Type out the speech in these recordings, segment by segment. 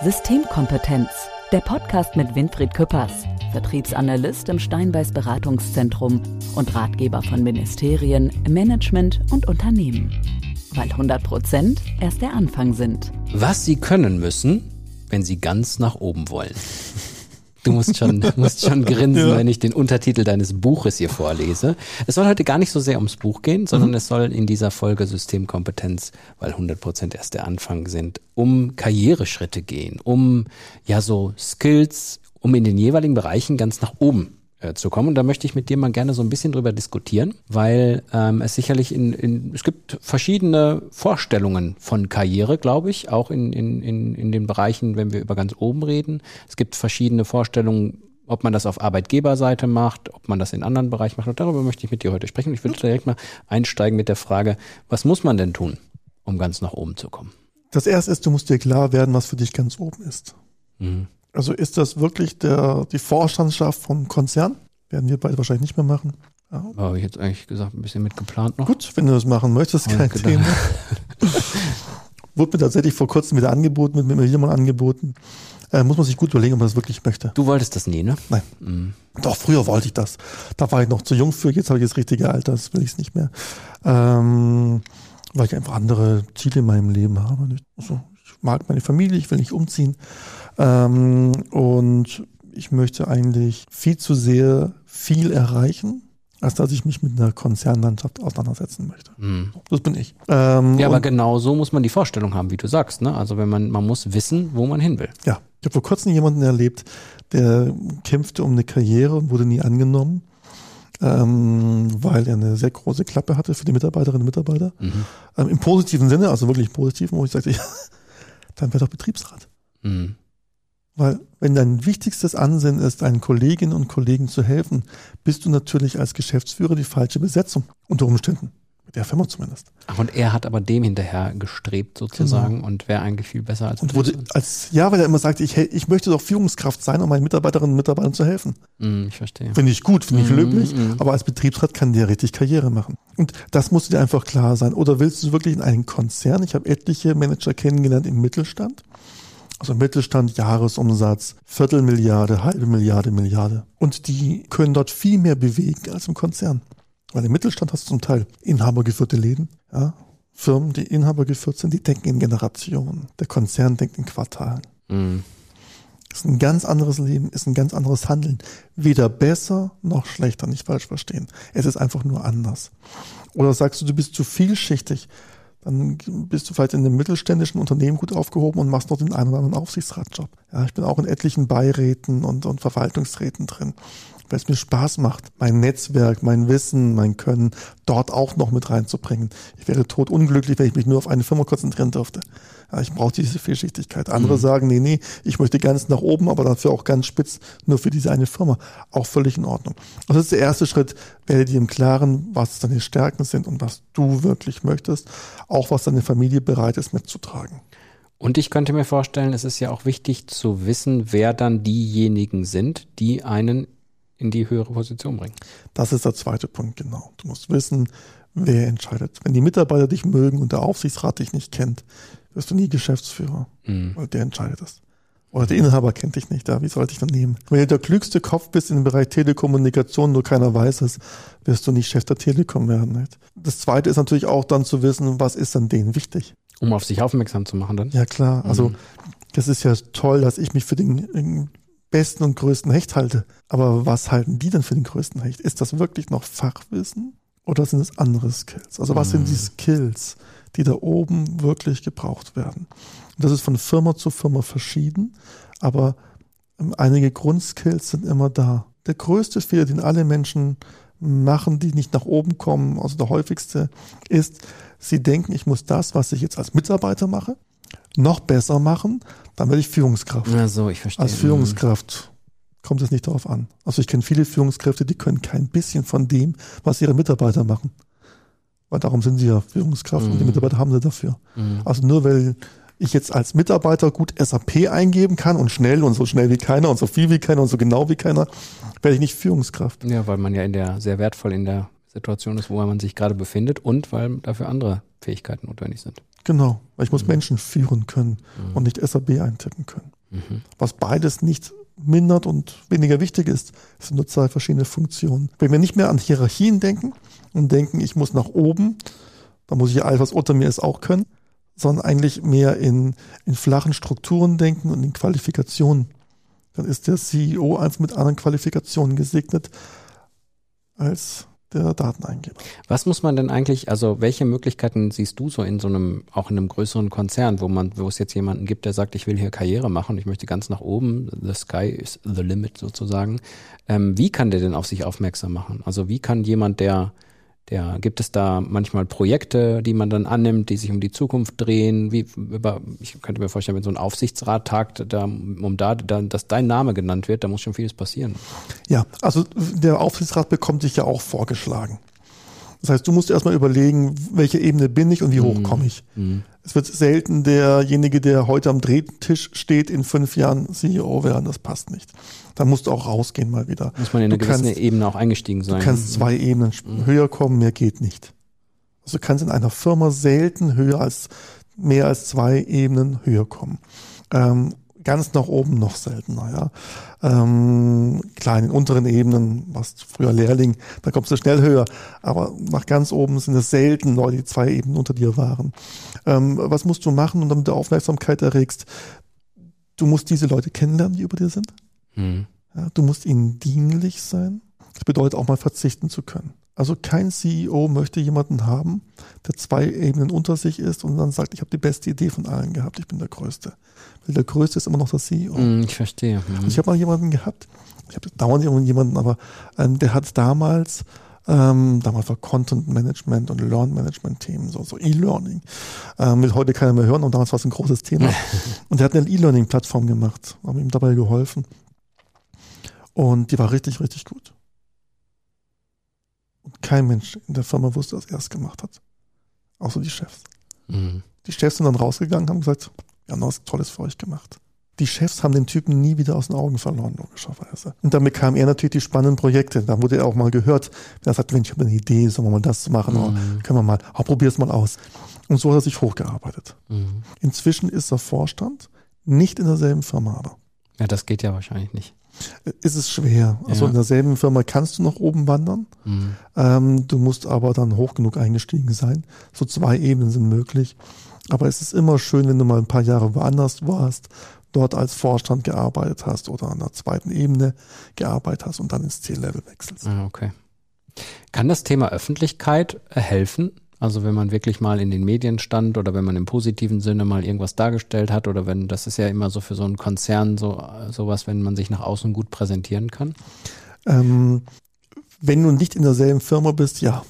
Systemkompetenz, der Podcast mit Winfried Küppers, Vertriebsanalyst im Steinbeiß Beratungszentrum und Ratgeber von Ministerien, Management und Unternehmen. Weil 100 Prozent erst der Anfang sind. Was Sie können müssen, wenn Sie ganz nach oben wollen. Du musst schon, musst schon grinsen, ja. wenn ich den Untertitel deines Buches hier vorlese. Es soll heute gar nicht so sehr ums Buch gehen, sondern mhm. es soll in dieser Folge Systemkompetenz, weil 100 Prozent erst der Anfang sind, um Karriereschritte gehen, um ja so Skills, um in den jeweiligen Bereichen ganz nach oben äh, zu kommen. Und da möchte ich mit dir mal gerne so ein bisschen drüber diskutieren, weil ähm, es sicherlich in, in es gibt verschiedene Vorstellungen von Karriere, glaube ich, auch in, in, in, in den Bereichen, wenn wir über ganz oben reden. Es gibt verschiedene Vorstellungen, ob man das auf Arbeitgeberseite macht, ob man das in anderen Bereichen macht. Und darüber möchte ich mit dir heute sprechen. Ich würde direkt mal einsteigen mit der Frage, was muss man denn tun, um ganz nach oben zu kommen? Das erste ist, du musst dir klar werden, was für dich ganz oben ist. Mhm. Also ist das wirklich der, die Vorstandschaft vom Konzern? Werden wir beide wahrscheinlich nicht mehr machen. Ja. Habe ich jetzt eigentlich gesagt, ein bisschen mitgeplant noch. Gut, wenn du das machen möchtest, kein Thema. Wurde mir tatsächlich vor kurzem wieder angeboten, mit mir wieder mal angeboten. Äh, muss man sich gut überlegen, ob man das wirklich möchte. Du wolltest das nie, ne? Nein. Mhm. Doch, früher wollte ich das. Da war ich noch zu jung für, jetzt habe ich das richtige Alter, das will ich es nicht mehr. Ähm, weil ich einfach andere Ziele in meinem Leben habe. Also, ich mag meine Familie, ich will nicht umziehen. Ähm, und ich möchte eigentlich viel zu sehr viel erreichen, als dass ich mich mit einer Konzernlandschaft auseinandersetzen möchte. Mhm. Das bin ich. Ähm, ja, aber genau so muss man die Vorstellung haben, wie du sagst. Ne? Also wenn man, man muss wissen, wo man hin will. Ja, ich habe vor kurzem jemanden erlebt, der kämpfte um eine Karriere und wurde nie angenommen, ähm, weil er eine sehr große Klappe hatte für die Mitarbeiterinnen und Mitarbeiter. Mhm. Ähm, Im positiven Sinne, also wirklich positiv, wo ich sagte, ja, dann wäre doch Betriebsrat. Mhm. Weil wenn dein wichtigstes Ansinnen ist, deinen Kolleginnen und Kollegen zu helfen, bist du natürlich als Geschäftsführer die falsche Besetzung, unter Umständen. Mit der Firma zumindest. Ach, und er hat aber dem hinterher gestrebt sozusagen genau. und wäre eigentlich viel besser als Und wurde als, ja, weil er immer sagte, ich, ich möchte doch Führungskraft sein, um meinen Mitarbeiterinnen und Mitarbeitern zu helfen. Mm, ich verstehe. Finde ich gut, finde ich mm, löblich, mm. aber als Betriebsrat kann der richtig Karriere machen. Und das muss dir einfach klar sein. Oder willst du wirklich in einen Konzern? Ich habe etliche Manager kennengelernt im Mittelstand also Mittelstand, Jahresumsatz, Viertelmilliarde, halbe Milliarde, Milliarde. Und die können dort viel mehr bewegen als im Konzern. Weil im Mittelstand hast du zum Teil inhabergeführte Läden, ja, Firmen, die inhabergeführt sind, die denken in Generationen. Der Konzern denkt in Quartalen. Mhm. Ist ein ganz anderes Leben, ist ein ganz anderes Handeln. Weder besser noch schlechter, nicht falsch verstehen. Es ist einfach nur anders. Oder sagst du, du bist zu vielschichtig, dann bist du vielleicht in einem mittelständischen Unternehmen gut aufgehoben und machst noch den einen oder anderen Aufsichtsratjob. Ja, ich bin auch in etlichen Beiräten und, und Verwaltungsräten drin, weil es mir Spaß macht, mein Netzwerk, mein Wissen, mein Können dort auch noch mit reinzubringen. Ich wäre tot unglücklich, wenn ich mich nur auf eine Firma konzentrieren dürfte. Ja, ich brauche diese Vielschichtigkeit. Andere mhm. sagen, nee, nee, ich möchte ganz nach oben, aber dafür auch ganz spitz, nur für diese eine Firma. Auch völlig in Ordnung. Und das ist der erste Schritt. Werde dir im Klaren, was deine Stärken sind und was du wirklich möchtest, auch was deine Familie bereit ist mitzutragen. Und ich könnte mir vorstellen, es ist ja auch wichtig zu wissen, wer dann diejenigen sind, die einen in die höhere Position bringen. Das ist der zweite Punkt, genau. Du musst wissen, wer entscheidet. Wenn die Mitarbeiter dich mögen und der Aufsichtsrat dich nicht kennt, wirst du nie Geschäftsführer, mhm. weil der entscheidet das. Oder der Inhaber kennt dich nicht, da. Wie sollte ich dann nehmen? Wenn du der klügste Kopf bist im Bereich Telekommunikation, nur keiner weiß es, wirst du nicht Chef der Telekom werden. Nicht? Das zweite ist natürlich auch dann zu wissen, was ist dann denen wichtig. Um auf sich aufmerksam zu machen dann? Ja, klar. Also, mhm. das ist ja toll, dass ich mich für den besten und größten Hecht halte. Aber was halten die denn für den größten Hecht? Ist das wirklich noch Fachwissen? Oder sind es andere Skills? Also was mhm. sind die Skills, die da oben wirklich gebraucht werden? Und das ist von Firma zu Firma verschieden, aber ähm, einige Grundskills sind immer da. Der größte Fehler, den alle Menschen machen, die nicht nach oben kommen, also der häufigste, ist, sie denken, ich muss das, was ich jetzt als Mitarbeiter mache, noch besser machen, dann werde ich Führungskraft. Ja, so, ich verstehe. Als Führungskraft kommt es nicht darauf an. Also ich kenne viele Führungskräfte, die können kein bisschen von dem, was ihre Mitarbeiter machen. Weil darum sind sie ja Führungskraft mhm. und die mhm. Mitarbeiter haben sie dafür. Mhm. Also nur weil ich jetzt als Mitarbeiter gut SAP eingeben kann und schnell und so schnell wie keiner und so viel wie keiner und so genau wie keiner, werde ich nicht Führungskraft. Ja, weil man ja in der sehr wertvoll in der Situation ist, wo man sich gerade befindet und weil dafür andere Fähigkeiten notwendig sind. Genau, weil ich muss mhm. Menschen führen können mhm. und nicht SAB eintippen können. Mhm. Was beides nicht mindert und weniger wichtig ist, sind nur zwei verschiedene Funktionen. Wenn wir nicht mehr an Hierarchien denken und denken, ich muss nach oben, dann muss ich alles, was unter mir ist, auch können, sondern eigentlich mehr in, in flachen Strukturen denken und in Qualifikationen. Dann ist der CEO einfach mit anderen Qualifikationen gesegnet als der Dateneingeber. Was muss man denn eigentlich, also welche Möglichkeiten siehst du so in so einem, auch in einem größeren Konzern, wo man, wo es jetzt jemanden gibt, der sagt, ich will hier Karriere machen, ich möchte ganz nach oben, the sky is the limit sozusagen. Ähm, wie kann der denn auf sich aufmerksam machen? Also wie kann jemand, der der, gibt es da manchmal Projekte, die man dann annimmt, die sich um die Zukunft drehen? Wie, über, ich könnte mir vorstellen, wenn so ein Aufsichtsrat tagt, da, um da, da, dass dein Name genannt wird, da muss schon vieles passieren. Ja, also der Aufsichtsrat bekommt sich ja auch vorgeschlagen. Das heißt, du musst erstmal überlegen, welche Ebene bin ich und wie hoch mhm. komme ich. Mhm. Es wird selten derjenige, der heute am Drehtisch steht, in fünf Jahren CEO werden. Das passt nicht. Da musst du auch rausgehen mal wieder. Muss man in eine gewisse Ebene auch eingestiegen sein. Du kannst zwei Ebenen mhm. höher kommen, mehr geht nicht. Also du kannst in einer Firma selten höher als mehr als zwei Ebenen höher kommen. Ähm, ganz nach oben noch seltener. Ja. Ähm, klar, in den unteren Ebenen, was früher Lehrling, da kommst du schnell höher. Aber nach ganz oben sind es selten Leute, die zwei Ebenen unter dir waren. Ähm, was musst du machen, um damit du Aufmerksamkeit erregst? Du musst diese Leute kennenlernen, die über dir sind. Mhm. Ja, du musst ihnen dienlich sein. Das bedeutet auch mal verzichten zu können. Also kein CEO möchte jemanden haben, der zwei Ebenen unter sich ist und dann sagt, ich habe die beste Idee von allen gehabt, ich bin der Größte. Weil der Größte ist immer noch der CEO. Mm, ich verstehe. Also ich habe mal jemanden gehabt, ich habe dauernd jemanden, aber ähm, der hat damals, ähm, damals war Content Management und Learn Management Themen, so, so E-Learning. Ähm, will heute keiner mehr hören und damals war es ein großes Thema. und der hat eine E-Learning-Plattform gemacht, haben ihm dabei geholfen. Und die war richtig, richtig gut. Und kein Mensch in der Firma wusste, dass er es gemacht hat. Außer die Chefs. Mhm. Die Chefs sind dann rausgegangen und haben gesagt, wir haben was Tolles für euch gemacht. Die Chefs haben den Typen nie wieder aus den Augen verloren, logischerweise. Und damit kam er natürlich die spannenden Projekte. Da wurde er auch mal gehört, er sagt, Mensch, ich habe eine Idee, sollen wir mal das machen, mhm. oder können wir mal, oh, probier es mal aus. Und so hat er sich hochgearbeitet. Mhm. Inzwischen ist er Vorstand, nicht in derselben Firma aber. Ja, das geht ja wahrscheinlich nicht ist es schwer. Also ja. in derselben Firma kannst du nach oben wandern. Mhm. Ähm, du musst aber dann hoch genug eingestiegen sein. So zwei Ebenen sind möglich. Aber es ist immer schön, wenn du mal ein paar Jahre woanders warst, dort als Vorstand gearbeitet hast oder an der zweiten Ebene gearbeitet hast und dann ins C-Level wechselst. Ah, okay. Kann das Thema Öffentlichkeit helfen? Also wenn man wirklich mal in den Medien stand oder wenn man im positiven Sinne mal irgendwas dargestellt hat oder wenn, das ist ja immer so für so einen Konzern so sowas, wenn man sich nach außen gut präsentieren kann. Ähm, wenn du nicht in derselben Firma bist, ja.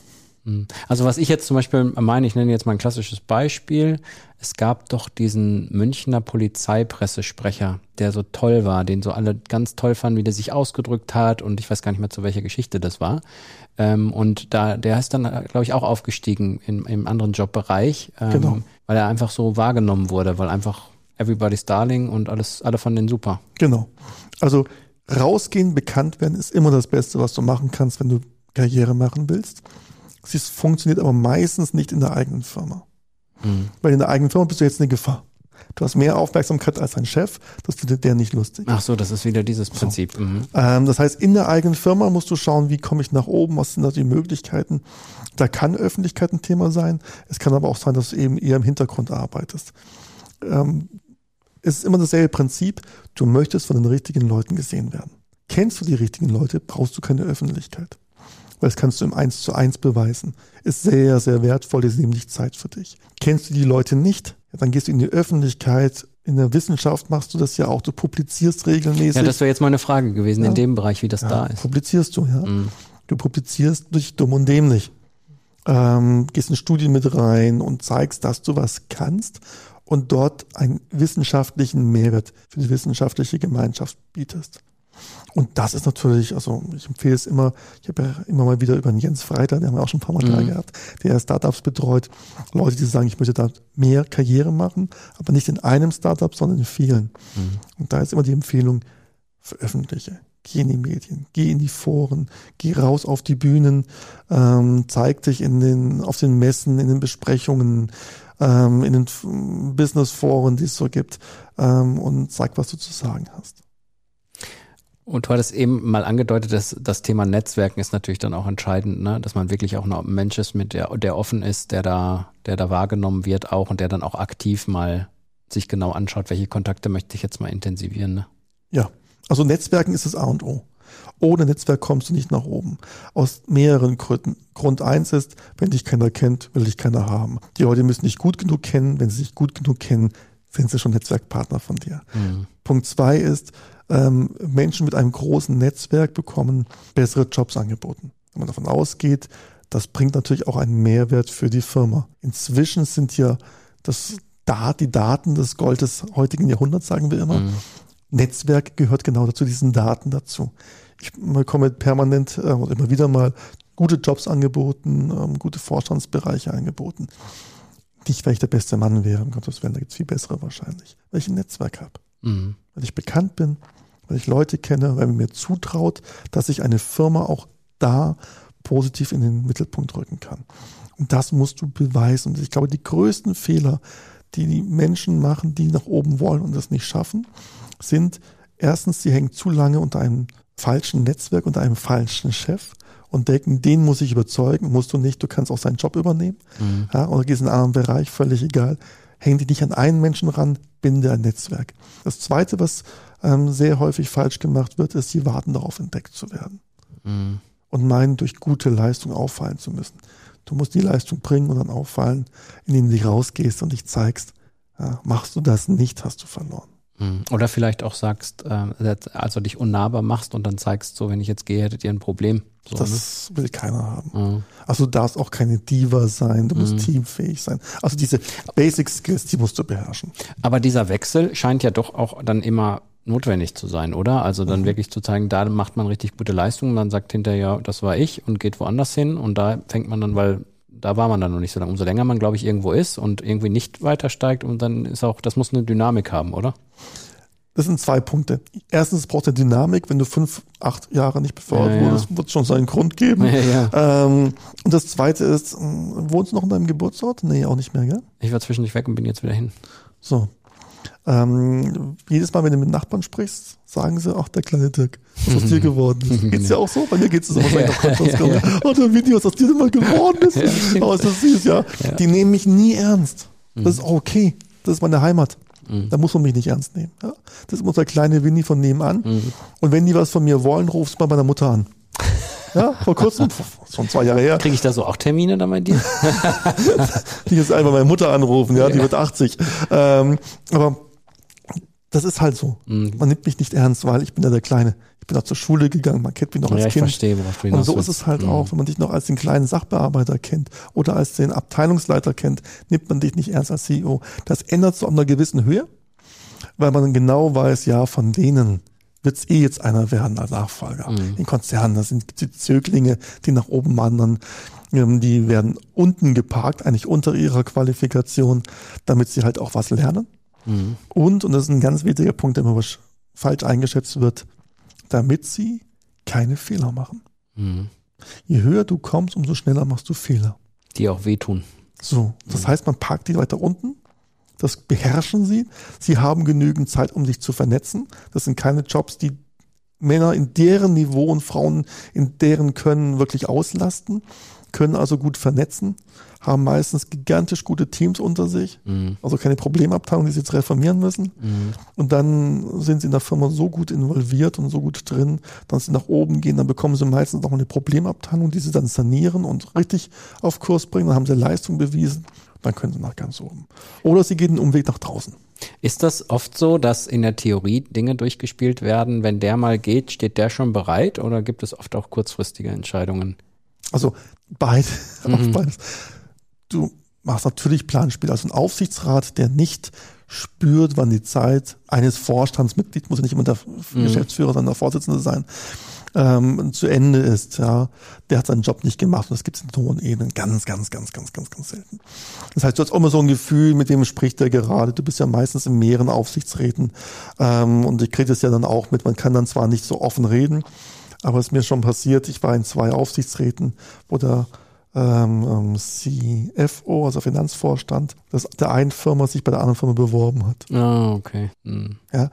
Hm. Also was ich jetzt zum Beispiel meine, ich nenne jetzt mal ein klassisches Beispiel. Es gab doch diesen Münchner Polizeipressesprecher, der so toll war, den so alle ganz toll fanden, wie der sich ausgedrückt hat und ich weiß gar nicht mehr, zu welcher Geschichte das war. Ähm, und da, der ist dann, glaube ich, auch aufgestiegen in, im anderen Jobbereich, ähm, genau. weil er einfach so wahrgenommen wurde, weil einfach everybody's darling und alles, alle fanden den super. Genau. Also rausgehen, bekannt werden ist immer das Beste, was du machen kannst, wenn du Karriere machen willst. Es funktioniert aber meistens nicht in der eigenen Firma. Mhm. Weil in der eigenen Firma bist du jetzt eine Gefahr. Du hast mehr Aufmerksamkeit als dein Chef, das findet der nicht lustig. Ach so, das ist wieder dieses Prinzip. So. Mhm. Ähm, das heißt, in der eigenen Firma musst du schauen, wie komme ich nach oben, was sind da die Möglichkeiten. Da kann Öffentlichkeit ein Thema sein. Es kann aber auch sein, dass du eben eher im Hintergrund arbeitest. Ähm, es ist immer dasselbe Prinzip. Du möchtest von den richtigen Leuten gesehen werden. Kennst du die richtigen Leute, brauchst du keine Öffentlichkeit. Weil das kannst du im Eins zu eins beweisen. Ist sehr, sehr wertvoll, ist nämlich Zeit für dich. Kennst du die Leute nicht, dann gehst du in die Öffentlichkeit. In der Wissenschaft machst du das ja auch. Du publizierst regelmäßig. Ja, das wäre jetzt meine Frage gewesen, ja. in dem Bereich, wie das ja, da ist. Publizierst du, ja. Mhm. Du publizierst durch dumm und dämlich. Ähm, gehst in Studien mit rein und zeigst, dass du was kannst und dort einen wissenschaftlichen Mehrwert für die wissenschaftliche Gemeinschaft bietest. Und das ist natürlich, also ich empfehle es immer, ich habe ja immer mal wieder über den Jens Freiter, den haben wir auch schon ein paar Mal mhm. gehabt, der Startups betreut, Leute, die sagen, ich möchte da mehr Karriere machen, aber nicht in einem Startup, sondern in vielen. Mhm. Und da ist immer die Empfehlung, veröffentliche. Geh in die Medien, geh in die Foren, geh raus auf die Bühnen, ähm, zeig dich in den, auf den Messen, in den Besprechungen, ähm, in den Business-Foren, die es so gibt, ähm, und sag, was du zu sagen hast. Und du hattest eben mal angedeutet, dass das Thema Netzwerken ist natürlich dann auch entscheidend, ne? dass man wirklich auch ein Mensch ist, mit der, der offen ist, der da, der da wahrgenommen wird auch und der dann auch aktiv mal sich genau anschaut, welche Kontakte möchte ich jetzt mal intensivieren. Ne? Ja, also Netzwerken ist das A und O. Ohne Netzwerk kommst du nicht nach oben. Aus mehreren Gründen. Grund eins ist, wenn dich keiner kennt, will dich keiner haben. Die Leute müssen dich gut genug kennen. Wenn sie dich gut genug kennen, sind sie schon Netzwerkpartner von dir. Mhm. Punkt zwei ist, ähm, Menschen mit einem großen Netzwerk bekommen bessere Jobs angeboten. Wenn man davon ausgeht, das bringt natürlich auch einen Mehrwert für die Firma. Inzwischen sind ja das die Daten des Gold des heutigen Jahrhunderts, sagen wir immer. Mhm. Netzwerk gehört genau dazu, diesen Daten dazu. Ich bekomme permanent äh, und immer wieder mal gute Jobs angeboten, ähm, gute Vorstandsbereiche angeboten. Nicht, weil ich der beste Mann wäre, um Gottes Willen, da gibt es viel bessere wahrscheinlich, weil ich ein Netzwerk habe. Mhm. Weil ich bekannt bin, weil ich Leute kenne, weil man mir zutraut, dass ich eine Firma auch da positiv in den Mittelpunkt rücken kann. Und das musst du beweisen. Und ich glaube, die größten Fehler, die die Menschen machen, die nach oben wollen und das nicht schaffen, sind erstens, sie hängen zu lange unter einem falschen Netzwerk, unter einem falschen Chef und denken, den muss ich überzeugen, musst du nicht, du kannst auch seinen Job übernehmen mhm. ja, oder gehst in einen anderen Bereich, völlig egal. Häng dich nicht an einen Menschen ran, binde ein Netzwerk. Das Zweite, was ähm, sehr häufig falsch gemacht wird, ist, sie warten darauf, entdeckt zu werden. Mhm. Und meinen, durch gute Leistung auffallen zu müssen. Du musst die Leistung bringen und dann auffallen, indem du rausgehst und dich zeigst. Ja, machst du das nicht, hast du verloren. Mhm. Oder vielleicht auch sagst, äh, also dich unnahbar machst und dann zeigst, so wenn ich jetzt gehe, hättet ihr ein Problem. So, das ne? will keiner haben. Mhm. Also du darfst auch keine Diva sein, du musst mhm. teamfähig sein. Also diese Basic Skills, die musst du beherrschen. Aber dieser Wechsel scheint ja doch auch dann immer notwendig zu sein, oder? Also dann mhm. wirklich zu zeigen, da macht man richtig gute Leistungen, dann sagt hinterher, das war ich und geht woanders hin und da fängt man dann, weil da war man dann noch nicht so lange. Umso länger man, glaube ich, irgendwo ist und irgendwie nicht weiter steigt und dann ist auch, das muss eine Dynamik haben, oder? Das sind zwei Punkte. Erstens, es braucht eine Dynamik. Wenn du fünf, acht Jahre nicht befördert ja, wurdest, ja. wird es schon seinen Grund geben. Ja, ähm, und das zweite ist, wohnst du noch in deinem Geburtsort? Nee, auch nicht mehr, gell? Ich war zwischendurch weg und bin jetzt wieder hin. So. Ähm, jedes Mal, wenn du mit Nachbarn sprichst, sagen sie, ach, der kleine Dirk, was aus dir geworden ist. Geht's ja auch so? Bei mir geht's so. Ja, ja, ja. Oh, der Video, was aus dir mal geworden ist. Ja, Aber ist das süß, ja. Die nehmen mich nie ernst. Das ist auch okay. Das ist meine Heimat. Mhm. Da muss man mich nicht ernst nehmen. Ja? Das ist unser kleine Winnie von nebenan. Mhm. Und wenn die was von mir wollen, rufst du bei meiner Mutter an. Ja, vor kurzem, schon zwei Jahre her. Kriege ich da so auch Termine dann bei dir? die jetzt einfach meine Mutter anrufen, ja, die wird 80. Ähm, aber das ist halt so. Mhm. Man nimmt mich nicht ernst, weil ich bin ja der Kleine. Ich bin auch zur Schule gegangen, man kennt mich noch als ja, ich Kind. Verstehe, worauf du Und so ist es halt mhm. auch, wenn man dich noch als den kleinen Sachbearbeiter kennt oder als den Abteilungsleiter kennt, nimmt man dich nicht ernst als CEO. Das ändert zu einer gewissen Höhe, weil man genau weiß, ja, von denen wird es eh jetzt einer werden als Nachfolger. Mhm. In Konzernen, das sind die Zöglinge, die nach oben wandern. Ähm, die werden unten geparkt, eigentlich unter ihrer Qualifikation, damit sie halt auch was lernen. Mhm. Und, und das ist ein ganz wichtiger Punkt, der immer falsch eingeschätzt wird, damit sie keine Fehler machen. Mhm. Je höher du kommst, umso schneller machst du Fehler. Die auch wehtun. So, das mhm. heißt, man parkt die weiter unten. Das beherrschen sie. Sie haben genügend Zeit, um sich zu vernetzen. Das sind keine Jobs, die Männer in deren Niveau und Frauen in deren Können wirklich auslasten, können also gut vernetzen haben meistens gigantisch gute Teams unter sich, mhm. also keine Problemabteilung, die sie jetzt reformieren müssen. Mhm. Und dann sind sie in der Firma so gut involviert und so gut drin, dass sie nach oben gehen, dann bekommen sie meistens noch eine Problemabteilung, die sie dann sanieren und richtig auf Kurs bringen, dann haben sie Leistung bewiesen, dann können sie nach ganz oben. Oder sie gehen einen Umweg nach draußen. Ist das oft so, dass in der Theorie Dinge durchgespielt werden, wenn der mal geht, steht der schon bereit oder gibt es oft auch kurzfristige Entscheidungen? Also beid, mhm. beides du machst natürlich Planspiel. Also ein Aufsichtsrat, der nicht spürt, wann die Zeit eines Vorstandsmitglieds, muss ja nicht immer der mhm. Geschäftsführer, sondern der Vorsitzende sein, ähm, zu Ende ist, ja, der hat seinen Job nicht gemacht und das gibt es in hohen Ebenen ganz, ganz, ganz, ganz, ganz, ganz selten. Das heißt, du hast auch immer so ein Gefühl, mit wem spricht der gerade. Du bist ja meistens in mehreren Aufsichtsräten ähm, und ich kriege das ja dann auch mit. Man kann dann zwar nicht so offen reden, aber es ist mir schon passiert, ich war in zwei Aufsichtsräten, wo der ähm, ähm CFO, also Finanzvorstand, dass der einen Firma sich bei der anderen Firma beworben hat. Ah, okay. Hm. Ja,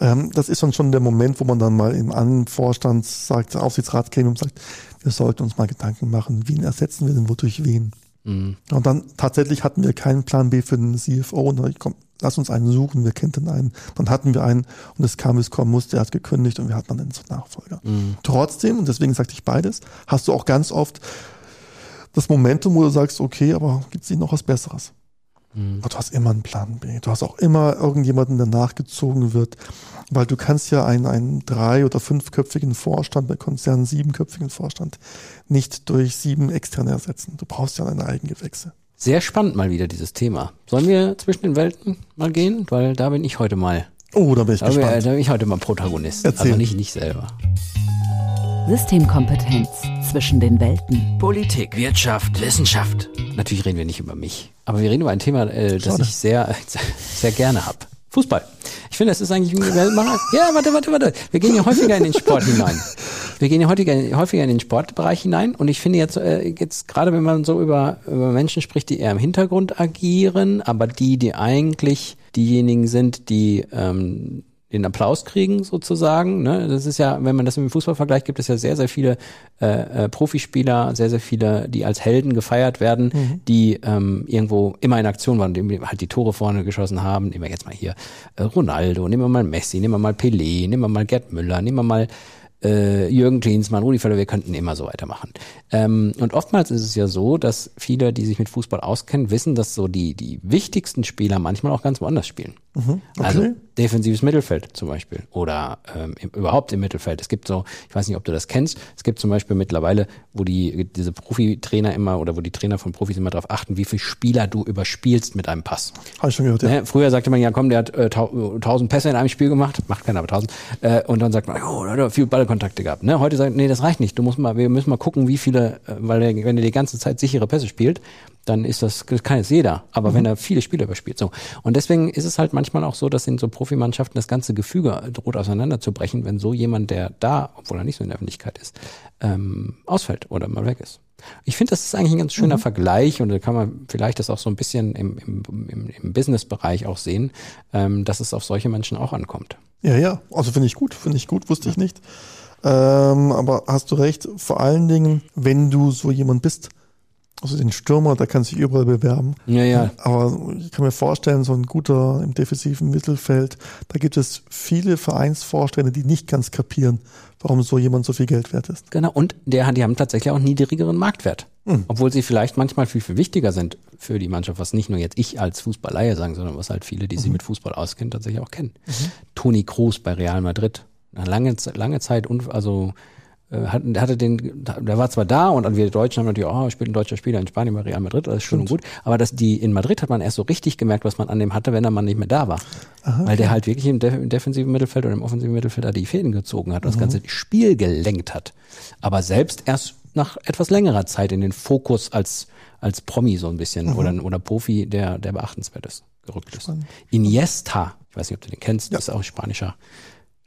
ähm, das ist dann schon der Moment, wo man dann mal im anderen Vorstand sagt, Aufsichtsrat käme und sagt, wir sollten uns mal Gedanken machen, wen ersetzen wir denn wodurch wen? Mhm. Und dann tatsächlich hatten wir keinen Plan B für den CFO und dann komm, lass uns einen suchen, wir kennen einen. Dann hatten wir einen und es kam, es kommen musste, er hat gekündigt und wir hatten dann den Nachfolger. Mhm. Trotzdem, und deswegen sagte ich beides, hast du auch ganz oft das Momentum, wo du sagst, okay, aber gibt es nicht noch was Besseres? Mhm. Du hast immer einen Plan B. Du hast auch immer irgendjemanden, der nachgezogen wird, weil du kannst ja einen, einen drei- oder fünfköpfigen Vorstand bei Konzernen, siebenköpfigen Vorstand nicht durch sieben externe ersetzen. Du brauchst ja deine Eigengewächse. Sehr spannend mal wieder dieses Thema. Sollen wir zwischen den Welten mal gehen? Weil da bin ich heute mal. Oh, da bin ich da gespannt. Bin, da bin ich heute mal Protagonist. Erzähl. Also nicht, nicht selber. Systemkompetenz zwischen den Welten. Politik, Wirtschaft, Wissenschaft. Natürlich reden wir nicht über mich, aber wir reden über ein Thema, äh, das ich sehr, sehr gerne habe. Fußball. Ich finde, das ist eigentlich ein Ja, warte, warte, warte. Wir gehen ja häufiger in den Sport hinein. Wir gehen ja häufiger, häufiger in den Sportbereich hinein und ich finde jetzt, äh, jetzt gerade wenn man so über, über Menschen spricht, die eher im Hintergrund agieren, aber die, die eigentlich diejenigen sind, die ähm, den Applaus kriegen sozusagen. Ne? Das ist ja, wenn man das mit dem Fußball vergleicht, gibt es ja sehr, sehr viele äh, äh, Profispieler, sehr, sehr viele, die als Helden gefeiert werden, mhm. die ähm, irgendwo immer in Aktion waren, die halt die Tore vorne geschossen haben. Nehmen wir jetzt mal hier äh, Ronaldo, nehmen wir mal Messi, nehmen wir mal Pelé, nehmen wir mal Gerd Müller, nehmen wir mal äh, Jürgen Klinsmann, Rudi Völler, wir könnten immer so weitermachen. Ähm, und oftmals ist es ja so, dass viele, die sich mit Fußball auskennen, wissen, dass so die, die wichtigsten Spieler manchmal auch ganz woanders spielen. Mhm, okay. Also defensives Mittelfeld zum Beispiel oder ähm, im, überhaupt im Mittelfeld. Es gibt so, ich weiß nicht, ob du das kennst, es gibt zum Beispiel mittlerweile, wo die diese Profitrainer immer oder wo die Trainer von Profis immer darauf achten, wie viele Spieler du überspielst mit einem Pass. Habe ich schon gehört, ja. Ne? Früher sagte man ja, komm, der hat äh, tausend Pässe in einem Spiel gemacht, macht keiner, aber tausend. Äh, und dann sagt man, oh, hat viel Ballkontakte gehabt. Ne? Heute sagt, nee, das reicht nicht. Du musst mal, wir müssen mal gucken, wie viele, äh, weil er, wenn er die ganze Zeit sichere Pässe spielt, dann ist das, das kann jetzt jeder. Aber mhm. wenn er viele Spieler überspielt, so. Und deswegen ist es halt manchmal auch so, dass in so Profimannschaften das ganze Gefüge droht auseinanderzubrechen, wenn so jemand, der da, obwohl er nicht so in der Öffentlichkeit ist, ähm, ausfällt oder mal weg ist. Ich finde, das ist eigentlich ein ganz schöner mhm. Vergleich und da kann man vielleicht das auch so ein bisschen im, im, im, im Business-Bereich auch sehen, ähm, dass es auf solche Menschen auch ankommt. Ja, ja, also finde ich gut, finde ich gut, wusste ich nicht. Ähm, aber hast du recht, vor allen Dingen, wenn du so jemand bist, also den Stürmer, der kann sich überall bewerben. Ja, ja. Aber ich kann mir vorstellen, so ein guter im defensiven Mittelfeld, da gibt es viele Vereinsvorstände, die nicht ganz kapieren, warum so jemand so viel Geld wert ist. Genau, und der, die haben tatsächlich auch einen niedrigeren Marktwert. Mhm. Obwohl sie vielleicht manchmal viel, viel wichtiger sind für die Mannschaft, was nicht nur jetzt ich als Fußballleihe sagen, sondern was halt viele, die sich mhm. mit Fußball auskennen, tatsächlich auch kennen. Mhm. Toni Kroos bei Real Madrid. Lange, lange Zeit, also äh, hatte den, der war zwar da und wir Deutschen haben natürlich, oh, spielt ein deutscher Spieler in Spanien bei Real Madrid, alles schön und gut, aber dass die in Madrid hat man erst so richtig gemerkt, was man an dem hatte, wenn er mal nicht mehr da war. Aha, Weil der halt wirklich im, def im, defensiven Mittelfeld oder im offensiven Mittelfeld da die Fäden gezogen hat und mhm. das ganze Spiel gelenkt hat. Aber selbst erst nach etwas längerer Zeit in den Fokus als, als Promi so ein bisschen mhm. oder, oder Profi, der, der beachtenswert ist, gerückt ist. Iniesta, ich weiß nicht, ob du den kennst, ja. ist auch spanischer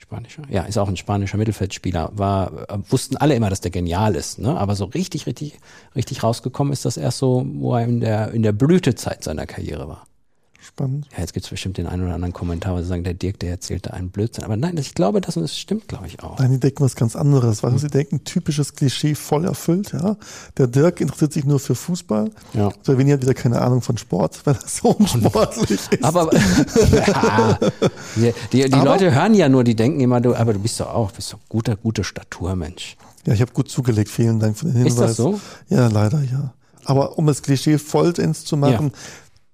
Spanischer. Ja, ist auch ein spanischer Mittelfeldspieler. War, äh, wussten alle immer, dass der genial ist, ne? Aber so richtig, richtig, richtig rausgekommen ist das erst so, wo er in der, in der Blütezeit seiner Karriere war. Spannend. Ja, jetzt gibt's bestimmt den einen oder anderen Kommentar, wo sie sagen, der Dirk, der erzählt da einen Blödsinn. Aber nein, ich glaube, das, das stimmt, glaube ich, auch. Nein, die denken was ganz anderes, weil mhm. sie denken, typisches Klischee voll erfüllt, ja. Der Dirk interessiert sich nur für Fußball. Ja. Der Winnie hat wieder keine Ahnung von Sport, weil er so unsportlich ist. Aber ja, die, die, die aber, Leute hören ja nur, die denken immer, du, aber du bist doch auch, bist doch guter, guter Staturmensch. Ja, ich habe gut zugelegt, vielen Dank für den Hinweis. Ist das so? Ja, leider, ja. Aber um das Klischee vollends zu machen, ja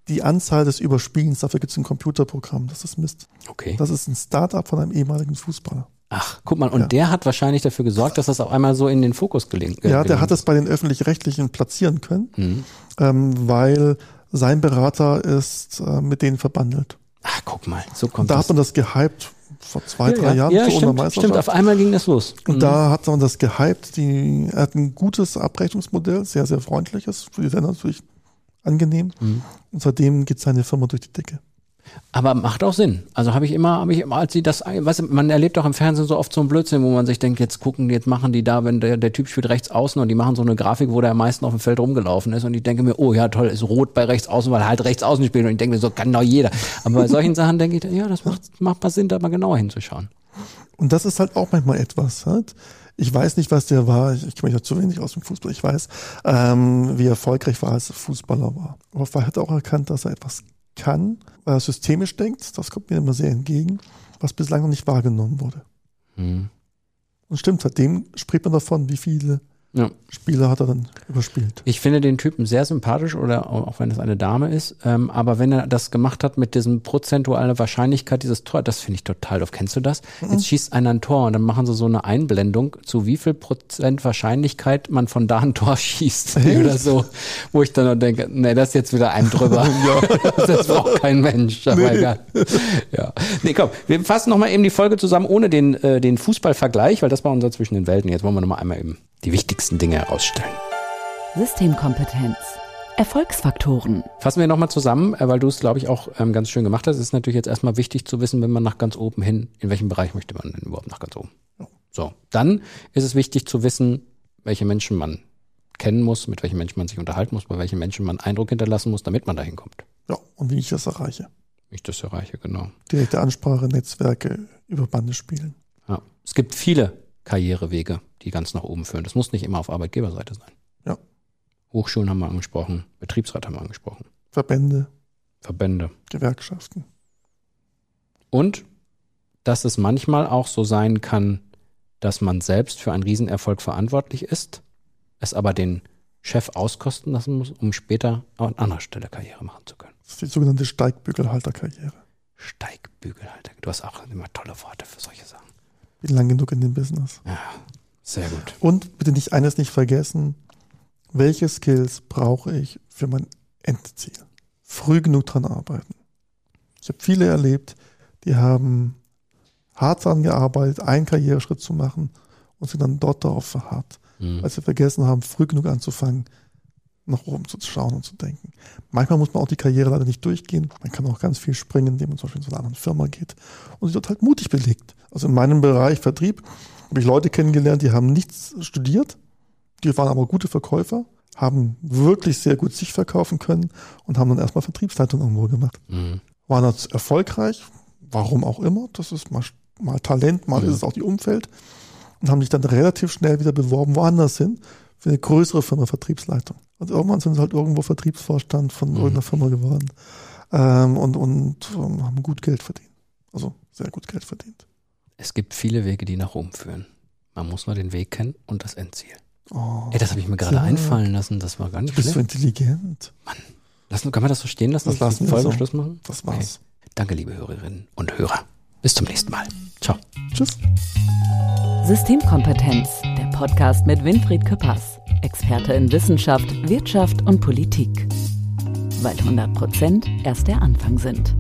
die Anzahl des Überspielens, dafür gibt es ein Computerprogramm, das ist Mist. Okay. Das ist ein Startup von einem ehemaligen Fußballer. Ach, guck mal, und ja. der hat wahrscheinlich dafür gesorgt, dass das auf einmal so in den Fokus gelingt. Äh, ja, der hat es bei den öffentlich-rechtlichen platzieren können, mhm. ähm, weil sein Berater ist äh, mit denen verbandelt. Ach, guck mal, so kommt da das. hat man das gehypt vor zwei, ja, drei ja. Jahren ja, zur stimmt, stimmt, auf einmal ging das los. Und Mhm. da hat man das gehypt. Die, er hat ein gutes Abrechnungsmodell, sehr, sehr freundliches, für die Sender natürlich angenehm. Mhm. Und seitdem geht seine Firma durch die Decke. Aber macht auch Sinn. Also habe ich immer, habe ich immer, als sie das, weißt du, man erlebt auch im Fernsehen so oft so einen Blödsinn, wo man sich denkt, jetzt gucken, jetzt machen die da, wenn der, der Typ spielt rechts außen und die machen so eine Grafik, wo der am meisten auf dem Feld rumgelaufen ist und ich denke mir, oh ja toll, ist rot bei rechts außen, weil er halt rechts außen spielt und ich denke mir, so kann doch jeder. Aber bei solchen Sachen denke ich, ja, das macht, macht mal Sinn, da mal genauer hinzuschauen. Und das ist halt auch manchmal etwas. Halt. Ich weiß nicht, was der war. Ich, ich kenne mich ja zu wenig aus dem Fußball. Ich weiß, ähm, wie erfolgreich war, als er Fußballer war. Aber er hat auch erkannt, dass er etwas kann, weil er systemisch denkt. Das kommt mir immer sehr entgegen, was bislang noch nicht wahrgenommen wurde. Mhm. Und stimmt, seitdem spricht man davon, wie viele Ja. Spieler hat er dann überspielt. Ich finde den Typen sehr sympathisch oder auch wenn es eine Dame ist, ähm, aber wenn er das gemacht hat mit diesem prozentuale Wahrscheinlichkeit dieses Tor, das finde ich total doof. Kennst du das? Jetzt schießt einer ein Tor und dann machen sie so eine Einblendung, zu wie viel Prozent Wahrscheinlichkeit man von da ein Tor schießt oder so, wo ich dann nur denke, nee, das ist jetzt wieder ein drüber. das braucht kein Mensch, aber egal. Ja. Nee, komm, wir fassen nochmal eben die Folge zusammen ohne den, äh, den Fußballvergleich, weil das war unser zwischen den Welten. Jetzt wollen wir nochmal einmal eben die wichtigsten Dinge herausstellen. Systemkompetenz. Erfolgsfaktoren. Fassen wir nochmal zusammen, äh, weil du es, glaube ich, auch ähm, ganz schön gemacht hast. Es ist natürlich jetzt erstmal wichtig zu wissen, wenn man nach ganz oben hin, in welchem Bereich möchte man denn überhaupt nach ganz oben. So, dann ist es wichtig zu wissen, welche Menschen man kennen muss, mit welchen Menschen man sich unterhalten muss, bei welchen Menschen man Eindruck hinterlassen muss, damit man dahin kommt. Ja, und wie ich das erreiche. Wie ich das erreiche, genau. Direkte Ansprache, Netzwerke, über Bande spielen. Ja. Es gibt viele Karrierewege, die ganz nach oben führen. Das muss nicht immer auf Arbeitgeberseite sein. Ja. Hochschulen haben wir angesprochen, Betriebsrat haben wir angesprochen, Verbände, Verbände. Gewerkschaften. Und dass es manchmal auch so sein kann, dass man selbst für einen Riesenerfolg verantwortlich ist, es aber den Chef auskosten lassen muss, um später an anderer Stelle Karriere machen zu können. Das ist die sogenannte Steigbügelhalterkarriere. Steigbügelhalter. Du hast auch immer tolle Worte für solche Sachen. Bin lang genug in dem Business. Ja, sehr gut. Und bitte nicht eines nicht vergessen, welche Skills brauche ich für mein Endziel? Früh genug dran arbeiten. Ich habe viele erlebt, die haben hart daran gearbeitet, einen Karriereschritt zu machen und sind dann dort darauf verharrt, Mhm. weil sie vergessen haben, früh genug anzufangen, nach oben zu schauen und zu denken. Manchmal muss man auch die Karriere leider nicht durchgehen. Man kann auch ganz viel springen, indem man zum Beispiel in so eine andere Firma geht und sich dort halt mutig belegt. Also in meinem Bereich Vertrieb habe ich Leute kennengelernt, die haben nichts studiert, die waren aber gute Verkäufer, haben wirklich sehr gut sich verkaufen können und haben dann erstmal Vertriebsleitung irgendwo gemacht. Mhm. Waren dort erfolgreich, warum auch immer, das ist mal, mal Talent, mal Mhm. ist es auch die Umfeld und haben sich dann relativ schnell wieder beworben, woanders hin, für eine größere Firma Vertriebsleitung. Und irgendwann sind sie halt irgendwo Vertriebsvorstand von Mhm. irgendeiner Firma geworden ähm, und, und ähm, haben gut Geld verdient. Also sehr gut Geld verdient. Es gibt viele Wege, die nach oben führen. Man muss nur den Weg kennen und das Endziel. Oh, Ey, das habe ich mir gerade einfallen lassen. Das war gar nicht bist schlecht. intelligent? Lassen, kann man das so stehen lassen? Das lassen wir Folge so. Schluss machen? Das war's. Danke, liebe Hörerinnen und Hörer. Bis zum nächsten Mal. Ciao. Tschüss. Systemkompetenz, der Podcast mit Winfried Küppers, Experte in Wissenschaft, Wirtschaft und Politik. Weil 100 Prozent erst der Anfang sind.